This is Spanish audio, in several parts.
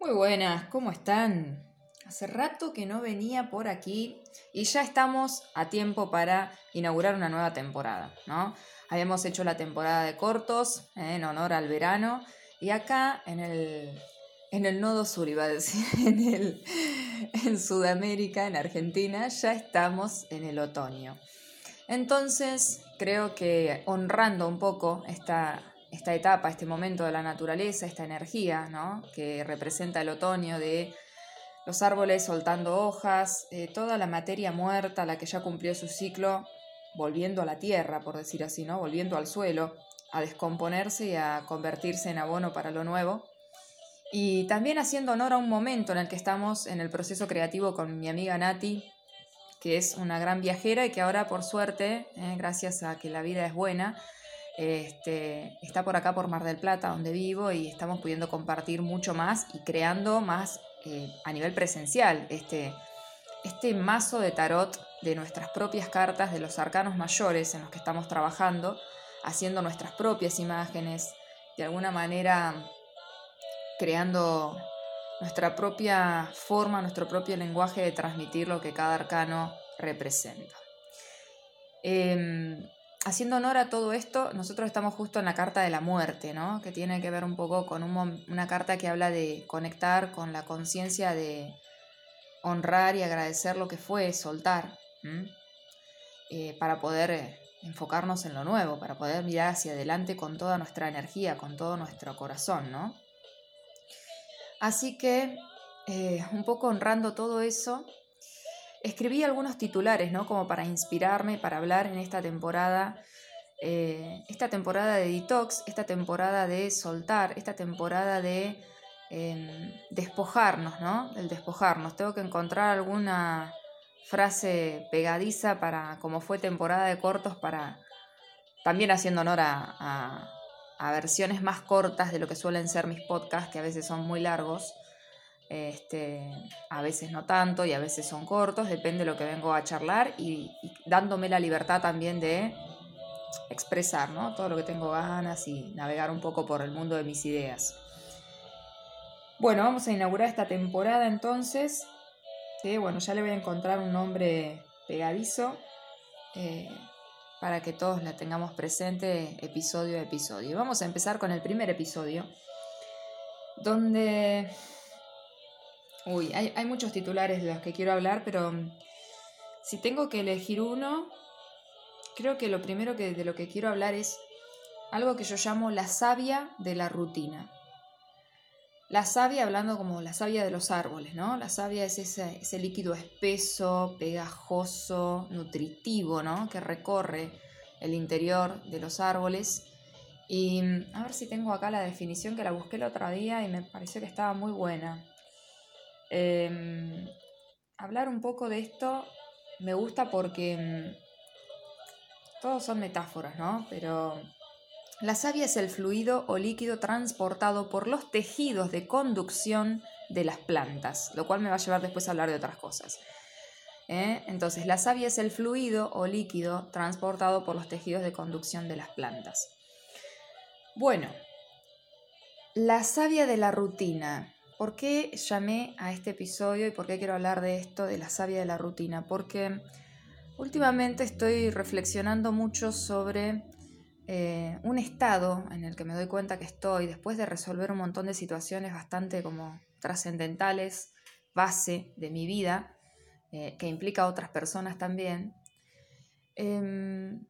Muy buenas, ¿cómo están? Hace rato que no venía por aquí y ya estamos a tiempo para inaugurar una nueva temporada, ¿no? Habíamos hecho la temporada de cortos eh, en honor al verano y acá en el, en el nodo sur, iba a decir, en, el, en Sudamérica, en Argentina, ya estamos en el otoño. Entonces, creo que honrando un poco esta, esta etapa, este momento de la naturaleza, esta energía. Que representa el otoño de los árboles soltando hojas, eh, toda la materia muerta, la que ya cumplió su ciclo, volviendo a la tierra, por decir así, ¿no? Volviendo al suelo, a descomponerse y a convertirse en abono para lo nuevo. Y también haciendo honor a un momento en el que estamos en el proceso creativo con mi amiga Nati, que es una gran viajera y que ahora por suerte, eh, gracias a que la vida es buena, este, está por acá por Mar del Plata, donde vivo, y estamos pudiendo compartir mucho más y creando más eh, a nivel presencial este, este mazo de tarot de nuestras propias cartas, de los arcanos mayores en los que estamos trabajando, haciendo nuestras propias imágenes, de alguna manera creando nuestra propia forma, nuestro propio lenguaje de transmitir lo que cada arcano representa. Em, haciendo honor a todo esto, nosotros estamos justo en la carta de la muerte, ¿no? Que tiene que ver un poco con una carta que habla de conectar con la conciencia de honrar y agradecer lo que fue, soltar, eh, para poder eh, enfocarnos en lo nuevo, para poder mirar hacia adelante con toda nuestra energía, con todo nuestro corazón, ¿no? Así que, eh, un poco honrando todo eso, escribí algunos titulares, ¿no? Como para inspirarme, para hablar en esta temporada, eh, esta temporada de detox, esta temporada de soltar, esta temporada de em, despojarnos, ¿no? El despojarnos. Tengo que encontrar alguna frase pegadiza para, como fue temporada de cortos, para también haciendo honor a, a versiones más cortas de lo que suelen ser mis podcasts, que a veces son muy largos. Este, a veces no tanto y a veces son cortos, depende de lo que vengo a charlar y, dándome la libertad también de expresar ¿no? todo lo que tengo ganas y navegar un poco por el mundo de mis ideas. Bueno, vamos a inaugurar esta temporada entonces. bueno, ya le voy a encontrar un nombre pegadizo eh, para que todos la tengamos presente episodio a episodio. Vamos a empezar con el primer episodio, donde Uy, hay, muchos titulares de los que quiero hablar, pero mm, si tengo que elegir uno, creo que lo primero que, de lo que quiero hablar es algo que yo llamo la savia de la rutina. La savia, hablando como la savia de los árboles, ¿no? La savia es ese, ese líquido espeso, pegajoso, nutritivo, ¿no? Que recorre el interior de los árboles. Y mm, a ver si tengo acá la definición que la busqué el otro día y me pareció que estaba muy buena. Em, hablar un poco de esto me gusta porque mm, todos son metáforas, ¿no? Pero la savia es el fluido o líquido transportado por los tejidos de conducción de las plantas, lo cual me va a llevar después a hablar de otras cosas. ¿eh? Entonces, la savia es el fluido o líquido transportado por los tejidos de conducción de las plantas. Bueno, la savia de la rutina. ¿Por qué llamé a este episodio y por qué quiero hablar de esto, de la savia de la rutina? Porque últimamente estoy reflexionando mucho sobre eh, un estado en el que me doy cuenta que estoy después de resolver un montón de situaciones bastante como trascendentales, base de mi vida, eh, que implica a otras personas también. Em,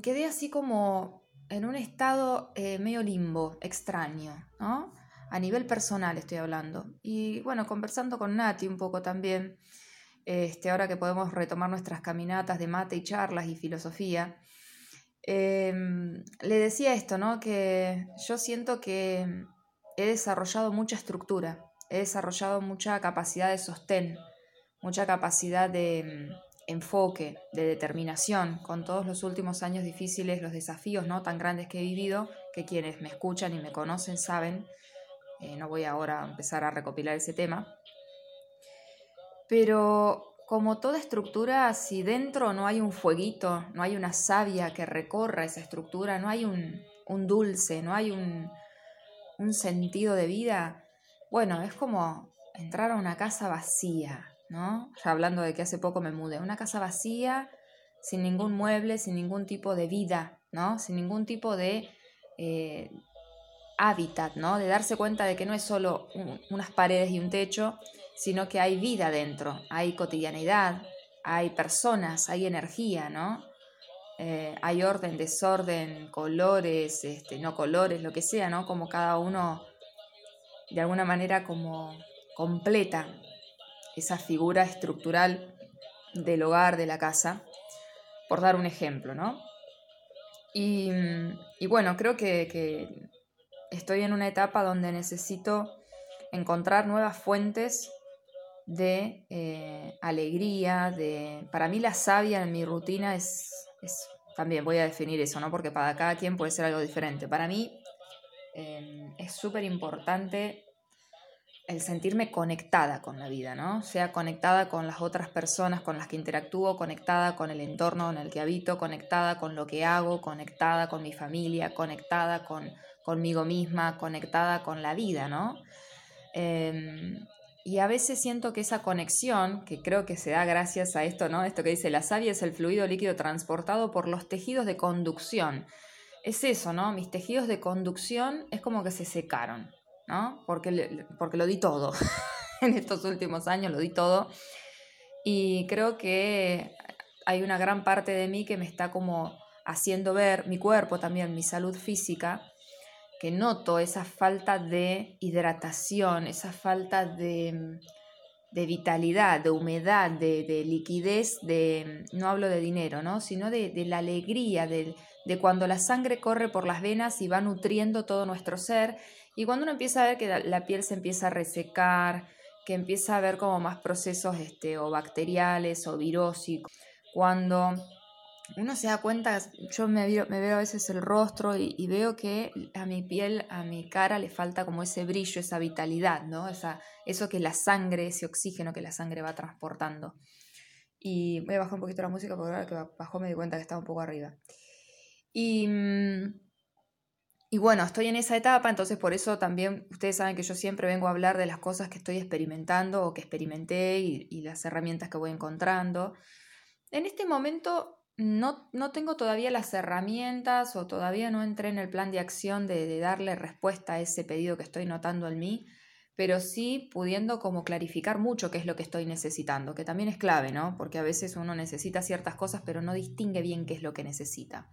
quedé así como en un estado eh, medio limbo, extraño, ¿no? A nivel personal estoy hablando. Y bueno, conversando con Nati un poco también, este, ahora que podemos retomar nuestras caminatas de mate y charlas y filosofía, em, le decía esto, ¿no? Que yo siento que he desarrollado mucha estructura, he desarrollado mucha capacidad de sostén, mucha capacidad de mm, enfoque, de determinación, con todos los últimos años difíciles, los desafíos no tan grandes que he vivido, que quienes me escuchan y me conocen saben, eh, no voy ahora a empezar a recopilar ese tema. Pero como toda estructura, si dentro no hay un fueguito, no hay una savia que recorra esa estructura, no hay un, dulce, no hay un, sentido de vida, bueno, es como entrar a una casa vacía, ¿no? Ya hablando de que hace poco me mudé, una casa vacía, sin ningún mueble, sin ningún tipo de vida, ¿no? Sin ningún tipo de eh, hábitat, ¿no? De darse cuenta de que no es solo unas paredes y un techo, sino que hay vida dentro, hay cotidianidad, hay personas, hay energía, ¿no? Eh, hay orden, desorden, colores, este, no colores, lo que sea, ¿no? Como cada uno de alguna manera como completa esa figura estructural del hogar, de la casa, por dar un ejemplo, ¿no? Y, bueno, creo que, estoy en una etapa donde necesito encontrar nuevas fuentes de eh, alegría, de... Para mí la savia en mi rutina es, también voy a definir eso, ¿no? Porque para cada quien puede ser algo diferente. Para mí em, es súper importante el sentirme conectada con la vida, ¿no? Sea conectada con las otras personas con las que interactúo, conectada con el entorno en el que habito, conectada con lo que hago, conectada con mi familia, conectada con, conmigo misma, conectada con la vida, ¿no? Em, y a veces siento que esa conexión, que creo que se da gracias a esto, ¿no? Esto que dice la savia es el fluido líquido transportado por los tejidos de conducción. Es eso, ¿no? Mis tejidos de conducción es como que se secaron. Porque, porque lo di todo. en estos últimos años lo di todo. Y creo que hay una gran parte de mí que me está como haciendo ver, mi cuerpo también, mi salud física, que noto esa falta de hidratación, esa falta de, vitalidad, de humedad, de, liquidez, de, no hablo de dinero, ¿no? sino de, la alegría, de, de cuando la sangre corre por las venas y va nutriendo todo nuestro ser y cuando uno empieza a ver que la, piel se empieza a resecar, que empieza a ver como más procesos este, o bacteriales o virósicos, cuando uno se da cuenta, yo me veo, me veo a veces el rostro y, veo que a mi piel, a mi cara le falta como ese brillo, esa vitalidad, ¿no? Esa, eso que la sangre, ese oxígeno que la sangre va transportando. Y voy a bajar un poquito la música porque ahora que bajó me di cuenta que estaba un poco arriba. Y mm, y bueno, estoy en esa etapa, entonces por eso también ustedes saben que yo siempre vengo a hablar de las cosas que estoy experimentando o que experimenté y, las herramientas que voy encontrando. En este momento no, no, tengo todavía las herramientas o todavía no entré en el plan de acción de, de, darle respuesta a ese pedido que estoy notando en mí, pero sí pudiendo como clarificar mucho qué es lo que estoy necesitando, que también es clave, ¿no? Porque a veces uno necesita ciertas cosas pero no distingue bien qué es lo que necesita.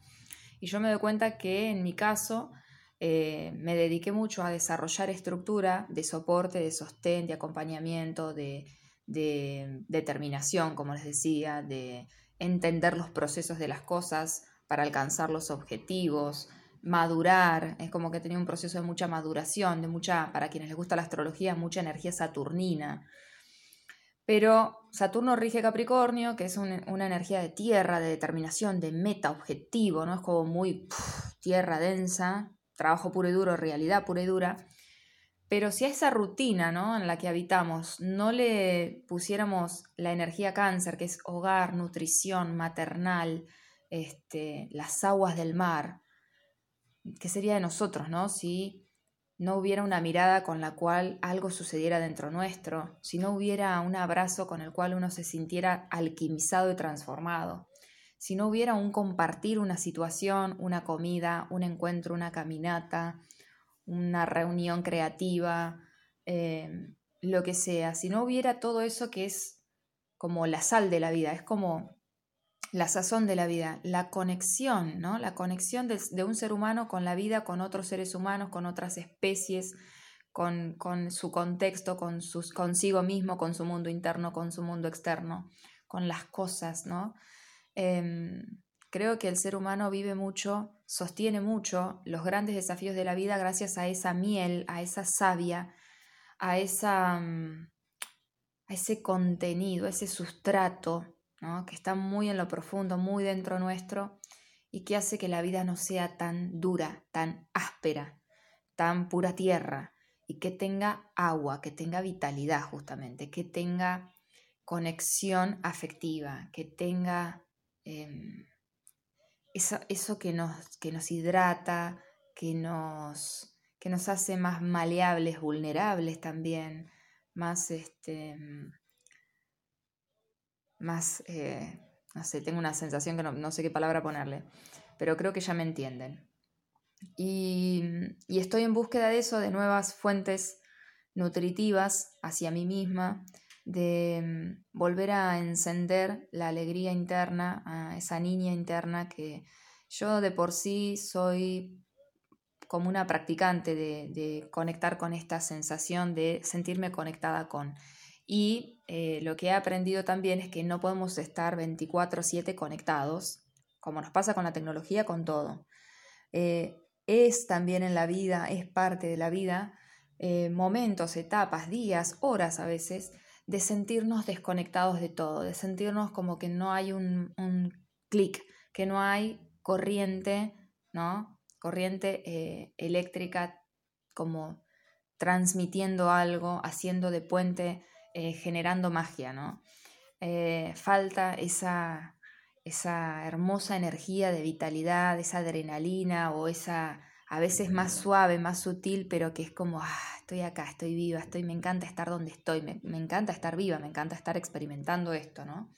Y yo me doy cuenta que en mi caso eh, me dediqué mucho a desarrollar estructura de soporte, de sostén, de acompañamiento, de, determinación, como les decía, de entender los procesos de las cosas para alcanzar los objetivos, madurar, es como que tenía un proceso de mucha maduración, de mucha, para quienes les gusta la astrología, mucha energía saturnina. Pero Saturno rige Capricornio, que es una energía de tierra, de determinación, de meta, objetivo, ¿no? Es como muy tierra densa, trabajo puro y duro, realidad pura y dura. Pero si a esa rutina ¿no? en la que habitamos no le pusiéramos la energía cáncer, que es hogar, nutrición, maternal, este, las aguas del mar, ¿qué sería de nosotros ¿no? si no hubiera una mirada con la cual algo sucediera dentro nuestro, si no hubiera un abrazo con el cual uno se sintiera alquimizado y transformado? Si no hubiera un compartir una situación, una comida, un encuentro, una caminata, una reunión creativa, em, lo que sea, si no hubiera todo eso que es como la sal de la vida, es como la sazón de la vida, la conexión, ¿no? La conexión de, un ser humano con la vida, con otros seres humanos, con otras especies, con, con su contexto, con sus, consigo mismo, con su mundo interno, con su mundo externo, con las cosas, ¿no? Em, creo que el ser humano vive mucho, sostiene mucho los grandes desafíos de la vida gracias a esa miel, a esa savia, a, esa, mm, a ese contenido, a ese sustrato, que está muy en lo profundo, muy dentro nuestro y que hace que la vida no sea tan dura, tan áspera, tan pura tierra y que tenga agua, que tenga vitalidad justamente, que tenga conexión afectiva, que tenga Em, eso, que, nos, que nos hidrata, que nos, que nos hace más maleables, vulnerables también, más, este, más, eh, no sé, tengo una sensación que no, sé qué palabra ponerle, pero creo que ya me entienden. Y, y estoy en búsqueda de eso, de nuevas fuentes nutritivas hacia mí misma, de mm, volver a encender la alegría interna, a esa niña interna que yo de por sí soy como una practicante de, conectar con esta sensación de sentirme conectada con. Y eh, lo que he aprendido también es que no podemos estar 24/7 conectados, como nos pasa con la tecnología, con todo. Eh, es también en la vida, es parte de la vida, eh, momentos, etapas, días, horas a veces, de sentirnos desconectados de todo, de sentirnos como que no hay un, un clic, que no hay corriente, ¿no? Corriente eh, eléctrica como transmitiendo algo, haciendo de puente, eh, generando magia, ¿no? Eh, falta esa, esa hermosa energía de vitalidad, esa adrenalina o esa a veces más suave, más sutil, pero que es como, ah, estoy acá, estoy viva, estoy, me encanta estar donde estoy, me, encanta estar viva, me encanta estar experimentando esto, ¿no?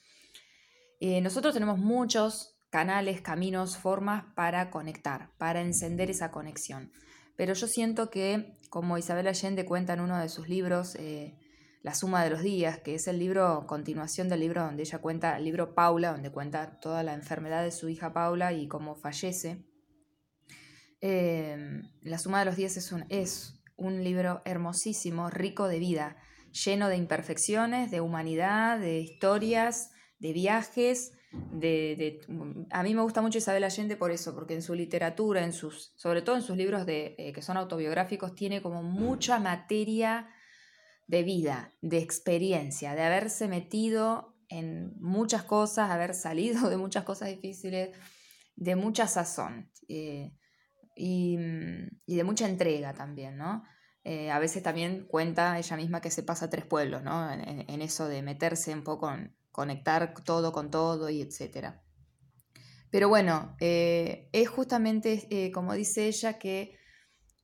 Eh, nosotros tenemos muchos canales, caminos, formas para conectar, para encender esa conexión. Pero yo siento que, como Isabel Allende cuenta en uno de sus libros, eh, La suma de los días, que es el libro, continuación del libro donde ella cuenta, el libro Paula, donde cuenta toda la enfermedad de su hija Paula y cómo fallece. Em, la suma de los días es un, es un libro hermosísimo, rico de vida, lleno de imperfecciones, de humanidad, de historias, de viajes. De, a mí me gusta mucho Isabel Allende por eso, porque en su literatura, en sus, sobre todo en sus libros de, eh, que son autobiográficos, tiene como mucha materia de vida, de experiencia, de haberse metido en muchas cosas, haber salido de muchas cosas difíciles, de mucha sazón. Eh, Mm, y, de mucha entrega también, ¿no? Eh, a veces también cuenta ella misma que se pasa tres pueblos, ¿no? En, eso de meterse un poco en conectar todo con todo y etcétera. Pero bueno, eh, es justamente eh, como dice ella que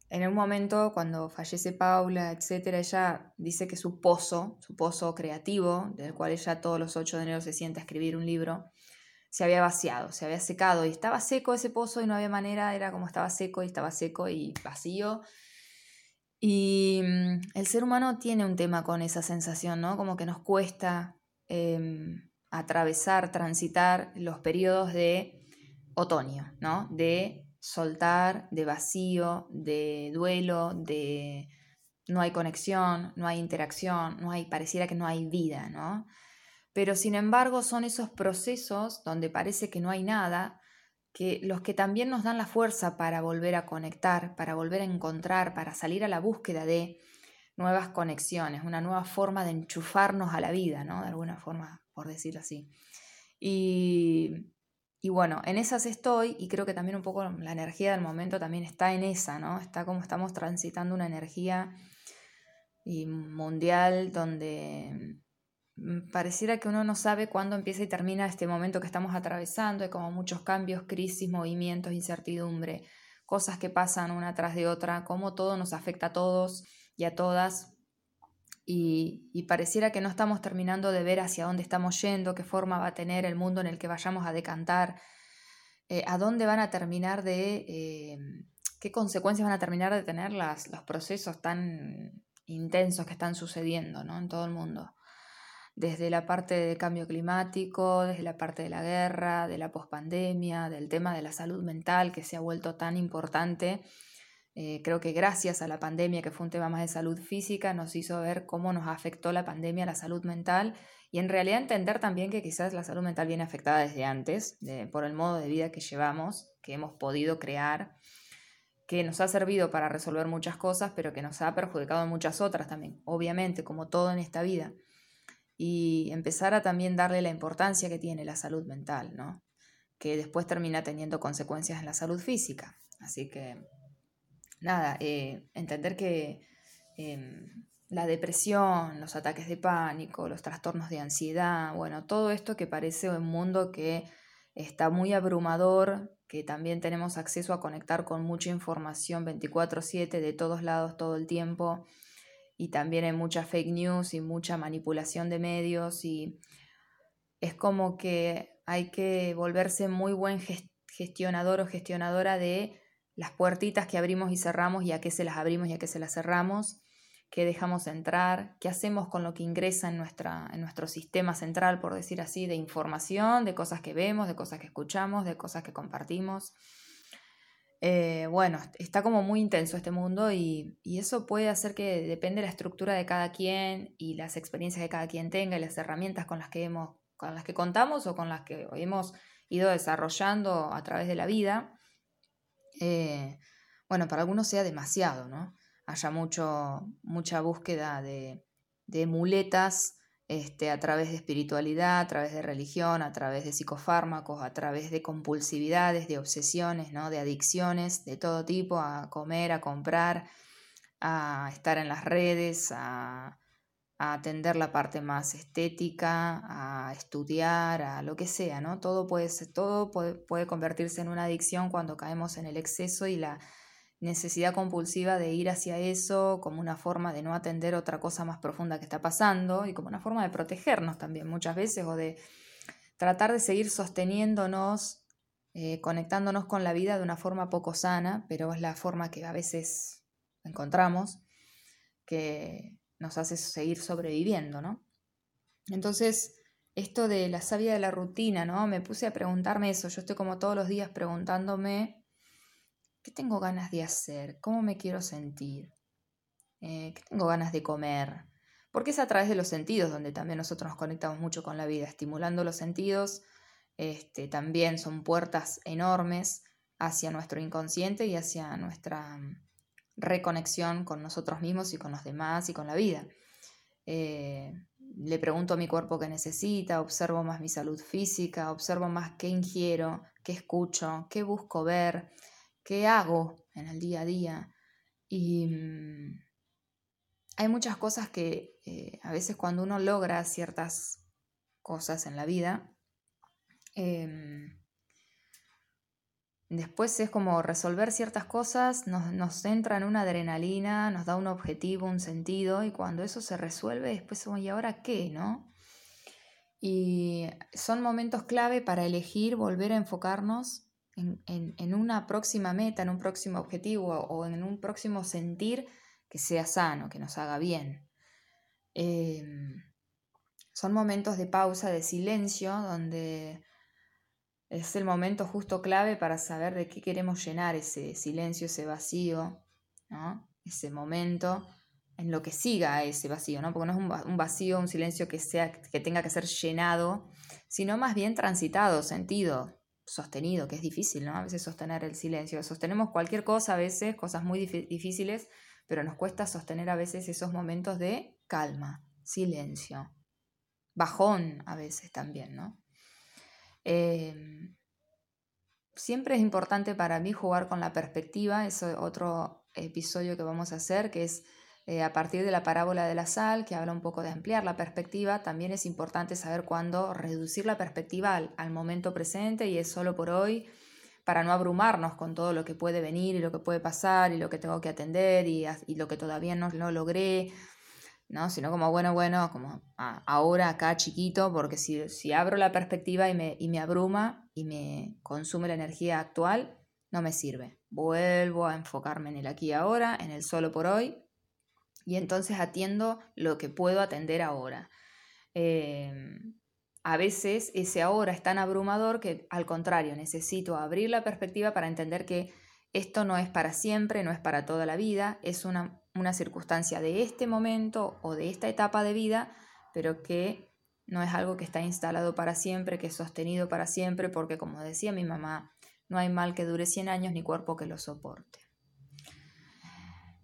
en un momento cuando fallece Paula, etcétera, ella dice que su pozo, su pozo creativo, del cual ella todos los 8 de enero se sienta a escribir un libro, se había vaciado, se había secado y estaba seco ese pozo y no había manera, era como estaba seco y estaba seco y vacío. Y mm, el ser humano tiene un tema con esa sensación, ¿no? Como que nos cuesta em, atravesar, transitar los periodos de otoño, ¿no? De soltar, de vacío, de duelo, de no hay conexión, no hay interacción, no hay, pareciera que no hay vida, ¿no? Pero sin embargo son esos procesos donde parece que no hay nada, que los que también nos dan la fuerza para volver a conectar, para volver a encontrar, para salir a la búsqueda de nuevas conexiones, una nueva forma de enchufarnos a la vida, ¿no? De alguna forma, por decirlo así. Y, y bueno, en esas estoy y creo que también un poco la energía del momento también está en esa, ¿no? Está como estamos transitando una energía mundial donde pareciera que uno no sabe cuándo empieza y termina este momento que estamos atravesando, hay como muchos cambios, crisis, movimientos, incertidumbre, cosas que pasan una tras de otra, cómo todo nos afecta a todos y a todas. Y, pareciera que no estamos terminando de ver hacia dónde estamos yendo, qué forma va a tener el mundo en el que vayamos a decantar, eh, a dónde van a terminar de, eh, qué consecuencias van a terminar de tener las, los procesos tan intensos que están sucediendo ¿no? en todo el mundo desde la parte de cambio climático, desde la parte de la guerra, de la pospandemia, del tema de la salud mental que se ha vuelto tan importante. Eh, creo que gracias a la pandemia, que fue un tema más de salud física, nos hizo ver cómo nos afectó la pandemia a la salud mental y en realidad entender también que quizás la salud mental viene afectada desde antes, por el modo de vida que llevamos, que hemos podido crear, que nos ha servido para resolver muchas cosas, pero que nos ha perjudicado en muchas otras también, obviamente, como todo en esta vida y empezar a también darle la importancia que tiene la salud mental, ¿no? que después termina teniendo consecuencias en la salud física. Así que, nada, eh, entender que em, la depresión, los ataques de pánico, los trastornos de ansiedad, bueno, todo esto que parece un mundo que está muy abrumador que también tenemos acceso a conectar con mucha información 24/7 de todos lados todo el tiempo y también hay mucha fake news y mucha manipulación de medios y es como que hay que volverse muy buen gestionador o gestionadora de las puertitas que abrimos y cerramos y a qué se las abrimos y a qué se las cerramos, qué dejamos entrar, qué hacemos con lo que ingresa en, nuestra, en nuestro sistema central, por decir así, de información, de cosas que vemos, de cosas que escuchamos, de cosas que compartimos. Eh, bueno, está como muy intenso este mundo y, eso puede hacer que depende de la estructura de cada quien y las experiencias que cada quien tenga y las herramientas con las que hemos, con las que contamos o con las que hemos ido desarrollando a través de la vida, eh, bueno, para algunos sea demasiado, ¿no? Haya mucho, mucha búsqueda de, de muletas este, a través de espiritualidad, a través de religión, a través de psicofármacos, a través de compulsividades, de obsesiones, ¿no? de adicciones de todo tipo, a comer, a comprar, a estar en las redes, a, a atender la parte más estética, a estudiar, a lo que sea, ¿no? Todo puede, todo puede, convertirse en una adicción cuando caemos en el exceso y la necesidad compulsiva de ir hacia eso como una forma de no atender otra cosa más profunda que está pasando y como una forma de protegernos también muchas veces o de tratar de seguir sosteniéndonos, eh, conectándonos con la vida de una forma poco sana, pero es la forma que a veces encontramos, que nos hace seguir sobreviviendo, ¿no? Entonces, esto de la sabia de la rutina, ¿no? Me puse a preguntarme eso. Yo estoy como todos los días preguntándome, ¿qué tengo ganas de hacer? ¿Cómo me quiero sentir? Eh, ¿Qué tengo ganas de comer? Porque es a través de los sentidos donde también nosotros nos conectamos mucho con la vida, estimulando los sentidos. Este, también son puertas enormes hacia nuestro inconsciente y hacia nuestra reconexión con nosotros mismos y con los demás y con la vida. Eh, le pregunto a mi cuerpo qué necesita, observo más mi salud física, observo más qué ingiero, qué escucho, qué busco ver, qué hago en el día a día. Y mm, hay muchas cosas que eh, a veces cuando uno logra ciertas cosas en la vida, em, Después es como resolver ciertas cosas, nos, nos entra en una adrenalina, nos da un objetivo, un sentido, y cuando eso se resuelve, después, ¿y ahora qué? ¿No? Y son momentos clave para elegir volver a enfocarnos en, una próxima meta, en un próximo objetivo o en un próximo sentir que sea sano, que nos haga bien. Em, son momentos de pausa, de silencio, donde es el momento justo clave para saber de qué queremos llenar ese silencio, ese vacío, ¿no? ese momento en lo que siga ese vacío, ¿no? porque no es un vacío, un silencio que, sea, que tenga que ser llenado, sino más bien transitado, sentido, sostenido, que es difícil, ¿no? A veces sostener el silencio. Sostenemos cualquier cosa a veces, cosas muy difíciles, pero nos cuesta sostener a veces esos momentos de calma, silencio, bajón a veces también, ¿no? Em, siempre es importante para mí jugar con la perspectiva, es otro episodio que vamos a hacer, que es eh, a partir de la parábola de la sal, que habla un poco de ampliar la perspectiva, también es importante saber cuándo reducir la perspectiva al, momento presente y es solo por hoy, para no abrumarnos con todo lo que puede venir y lo que puede pasar y lo que tengo que atender y, lo que todavía no, logré ¿no? Sino como, bueno, bueno, como ahora acá chiquito, porque si, si abro la perspectiva y me, y me abruma y me consume la energía actual, no me sirve. Vuelvo a enfocarme en el aquí y ahora, en el solo por hoy, y entonces atiendo lo que puedo atender ahora. Em, a veces ese ahora es tan abrumador que al contrario, necesito abrir la perspectiva para entender que esto no es para siempre, no es para toda la vida, es una, circunstancia de este momento o de esta etapa de vida, pero que no es algo que está instalado para siempre, que es sostenido para siempre, porque como decía mi mamá, no hay mal que dure 100 años ni cuerpo que lo soporte.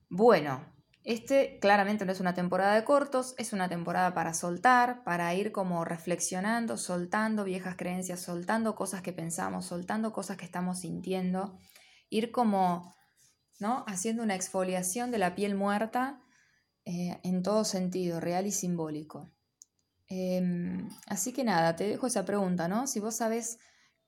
Bueno, este claramente no es una temporada de cortos, es una temporada para soltar, para ir como reflexionando, soltando viejas creencias, soltando cosas que pensamos, soltando cosas que estamos sintiendo ir como, ¿no? Haciendo una exfoliación de la piel muerta eh, en todo sentido, real y simbólico. Em, así que nada, te dejo esa pregunta, ¿no? Si vos sabés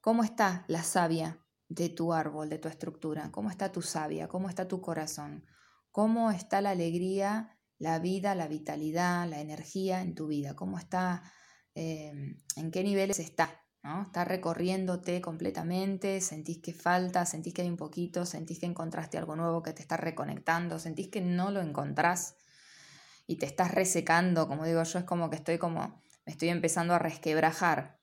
cómo está la savia de tu árbol, de tu estructura, cómo está tu savia, cómo está tu corazón, cómo está la alegría, la vida, la vitalidad, la energía en tu vida, cómo está, em, en qué niveles está. Está recorriéndote completamente, sentís que falta, sentís que hay un poquito, sentís que encontraste algo nuevo que te está reconectando, sentís que no lo encontrás y te estás resecando, como digo yo, es como que estoy como, me estoy empezando a resquebrajar.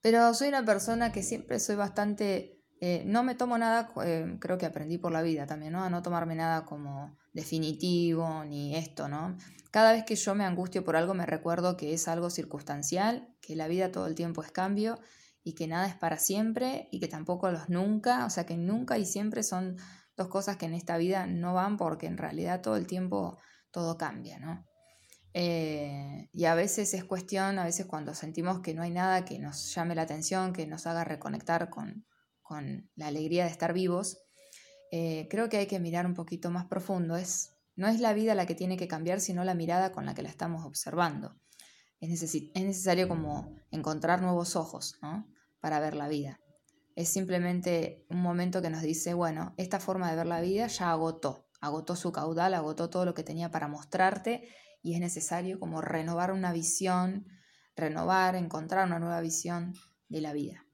Pero soy una persona que siempre soy bastante eh, no me tomo nada, eh, creo que aprendí por la vida también, ¿no? A no tomarme nada como definitivo ni esto, ¿no? Cada vez que yo me angustio por algo me recuerdo que es algo circunstancial, que la vida todo el tiempo es cambio y que nada es para siempre y que tampoco los nunca, o sea que nunca y siempre son dos cosas que en esta vida no van porque en realidad todo el tiempo todo cambia, ¿no? Eh, y a veces es cuestión, a veces cuando sentimos que no hay nada que nos llame la atención, que nos haga reconectar con, con la alegría de estar vivos, eh, creo que hay que mirar un poquito más profundo. Es, no es la vida la que tiene que cambiar, sino la mirada con la que la estamos observando. Es, es necesario como encontrar nuevos ojos para ver la vida. Es simplemente un momento que nos dice, bueno, esta forma de ver la vida ya agotó, agotó su caudal, agotó todo lo que tenía para mostrarte y es necesario como renovar una visión, renovar, encontrar una nueva visión de la vida.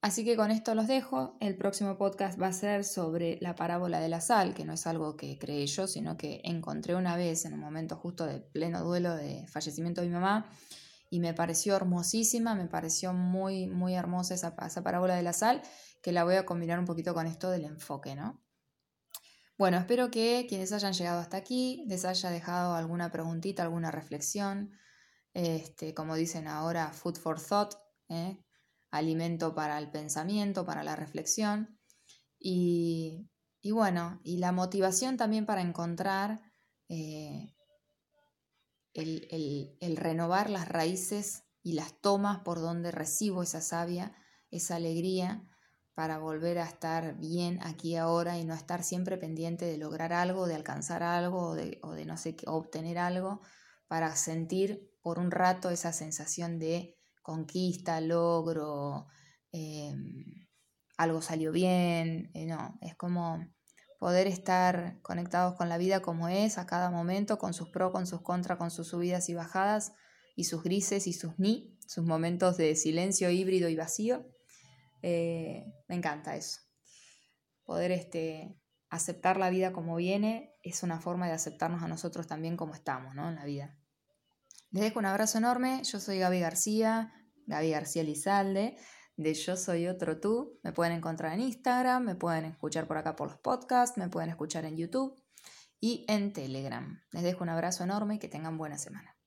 Así que con esto los dejo. El próximo podcast va a ser sobre la parábola de la sal, que no es algo que creé yo, sino que encontré una vez en un momento justo de pleno duelo de fallecimiento de mi mamá y me pareció hermosísima, me pareció muy, muy hermosa esa, esa parábola de la sal, que la voy a combinar un poquito con esto del enfoque, ¿no? Bueno, espero que quienes hayan llegado hasta aquí les haya dejado alguna preguntita, alguna reflexión. Este, como dicen ahora, food for thought, ¿eh? Alimento para el pensamiento, para la reflexión. Y, bueno, y la motivación también para encontrar eh, el, renovar las raíces y las tomas por donde recibo esa savia, esa alegría para volver a estar bien aquí ahora y no estar siempre pendiente de lograr algo, de alcanzar algo o de, o de no sé qué, obtener algo, para sentir por un rato esa sensación de conquista, logro, em, algo salió bien, eh, no, es como poder estar conectados con la vida como es a cada momento, con sus pros, con sus contras, con sus subidas y bajadas, y sus grises y sus ni, sus momentos de silencio híbrido y vacío. Eh, me encanta eso. Poder este, aceptar la vida como viene es una forma de aceptarnos a nosotros también como estamos ¿no? en la vida. Les dejo un abrazo enorme. Yo soy Gaby García, Gaby García Lizalde, de Yo Soy Otro Tú. Me pueden encontrar en Instagram, me pueden escuchar por acá por los podcasts, me pueden escuchar en YouTube y en Telegram. Les dejo un abrazo enorme y que tengan buena semana.